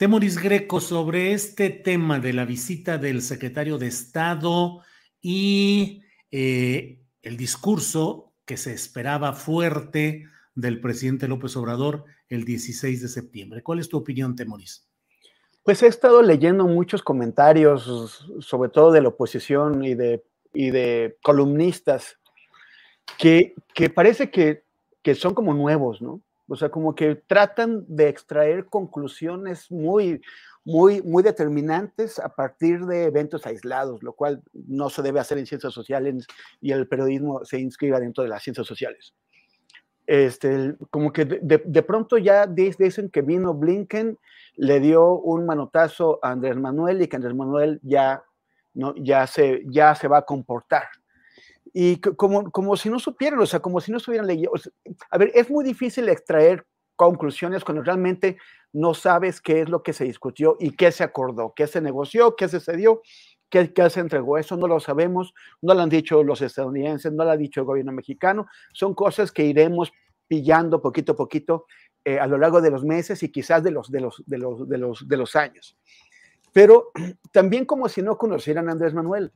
Temoris Greco sobre este tema de la visita del secretario de Estado y eh, el discurso que se esperaba fuerte del presidente López Obrador el 16 de septiembre. ¿Cuál es tu opinión, Temoris? Pues he estado leyendo muchos comentarios, sobre todo de la oposición y de, y de columnistas, que, que parece que, que son como nuevos, ¿no? O sea, como que tratan de extraer conclusiones muy, muy, muy determinantes a partir de eventos aislados, lo cual no se debe hacer en ciencias sociales y el periodismo se inscriba dentro de las ciencias sociales. Este, como que de, pronto ya dicen que vino Blinken, le dio un manotazo a Andrés Manuel y que Andrés Manuel ya, no, ya, se, ya se va a comportar y como, como si no supieran, o sea, como si no estuvieran leyendo. a ver, es muy difícil extraer conclusiones cuando realmente no sabes qué es lo que se discutió y qué se acordó, qué se negoció, qué se cedió, qué, qué se entregó. Eso no lo sabemos, no lo han dicho los estadounidenses, no lo ha dicho el gobierno mexicano. Son cosas que iremos pillando poquito a poquito eh, a lo largo de los meses y quizás de los, de los, de los, de los, de los años. Pero también como si no conocieran a Andrés Manuel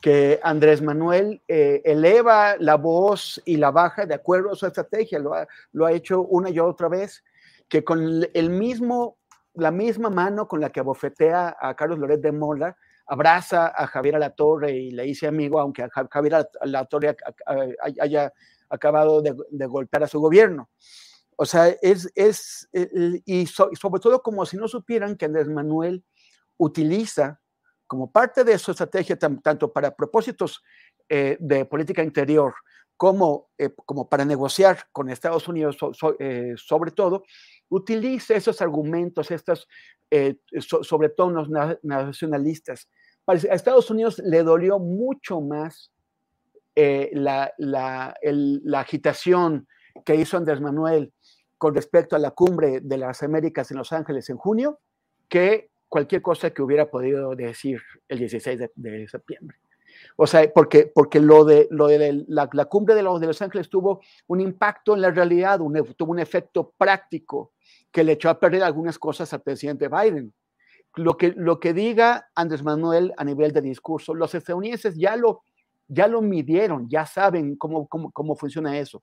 que Andrés Manuel eh, eleva la voz y la baja de acuerdo a su estrategia, lo ha, lo ha hecho una y otra vez, que con el mismo, la misma mano con la que abofetea a Carlos Loret de Mola, abraza a Javier Alatorre y le dice amigo, aunque Javier Alatorre haya acabado de, golpear a su gobierno. O sea, es, es y sobre todo como si no supieran que Andrés Manuel utiliza como parte de su estrategia, tanto para propósitos eh, de política interior como, eh, como para negociar con Estados Unidos, eh, sobre todo, utiliza esos argumentos, estos sobretonos nacionalistas. a Estados Unidos le dolió mucho más la, la, la agitación que hizo Andrés Manuel con respecto a la cumbre de las Américas en Los Ángeles en junio que cualquier cosa que hubiera podido decir el 16 de, septiembre. O sea, porque, porque lo de, lo de la, cumbre de los, de los Ángeles tuvo un impacto en la realidad, un, tuvo un efecto práctico que le echó a perder algunas cosas al presidente Biden. Lo que, lo que diga Andrés Manuel a nivel de discurso, los estadounidenses ya lo, ya lo midieron, ya saben cómo, cómo, cómo funciona eso.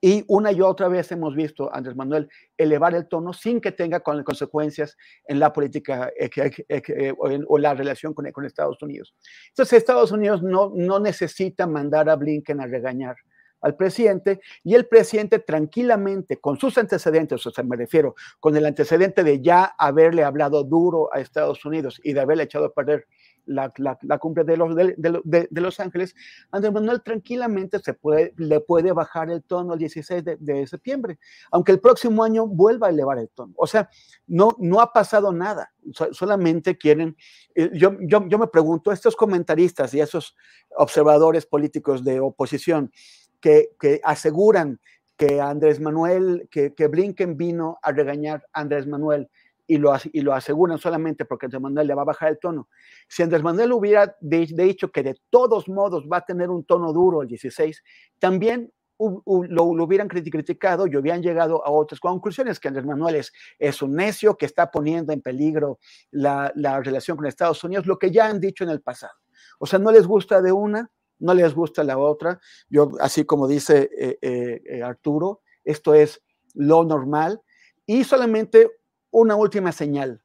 Y una y otra vez hemos visto a Andrés Manuel elevar el tono sin que tenga consecuencias en la política eh, eh, o, la relación con, con, Estados Unidos. Entonces, Estados Unidos no, no necesita mandar a Blinken a regañar al presidente y el presidente tranquilamente, con sus antecedentes, o sea, me refiero, con el antecedente de ya haberle hablado duro a Estados Unidos y de haberle echado a perder la, la, cumbre de los, de, de, Los Ángeles, Andrés Manuel tranquilamente se puede, le puede bajar el tono el 16 de, septiembre, aunque el próximo año vuelva a elevar el tono. O sea, no, no ha pasado nada, solamente quieren, eh, yo, yo, yo me pregunto, estos comentaristas y esos observadores políticos de oposición que, que aseguran que Andrés Manuel, que, que Blinken vino a regañar a Andrés Manuel y lo, y lo aseguran solamente porque Andrés Manuel le va a bajar el tono. Si Andrés Manuel hubiera dicho que de todos modos va a tener un tono duro el 16, también lo, hubieran criticado y hubieran llegado a otras conclusiones, que Andrés Manuel es, un necio que está poniendo en peligro la, relación con Estados Unidos, lo que ya han dicho en el pasado. O sea, no les gusta de una, no les gusta la otra. Yo, así como dice eh, eh, eh, Arturo, esto es lo normal. Y solamente una última señal.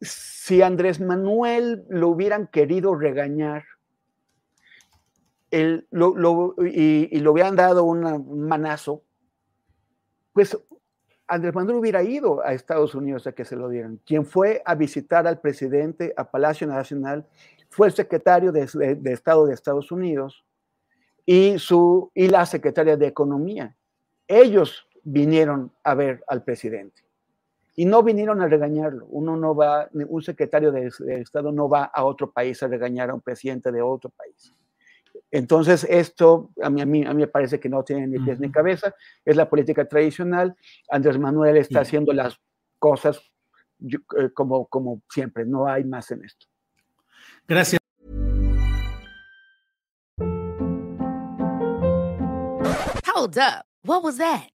si Andrés Manuel lo hubieran querido regañar, lo, y, lo hubieran dado un manazo, pues Andrés Manuel hubiera ido a Estados Unidos a que se lo dieran. Quien fue a visitar al presidente a Palacio Nacional fue el secretario de, Estado de Estados Unidos y, su, y la secretaria de Economía. Ellos vinieron a ver al presidente y no vinieron a regañarlo. Uno no va, un secretario de Estado no va a otro país a regañar a un presidente de otro país. Entonces, esto a mí, a mí, a mí me parece que no tiene ni pies ni cabeza, es la política tradicional. Andrés Manuel está haciendo las cosas eh, como, como siempre, no hay más en esto. Gracias. Hold up. What was that?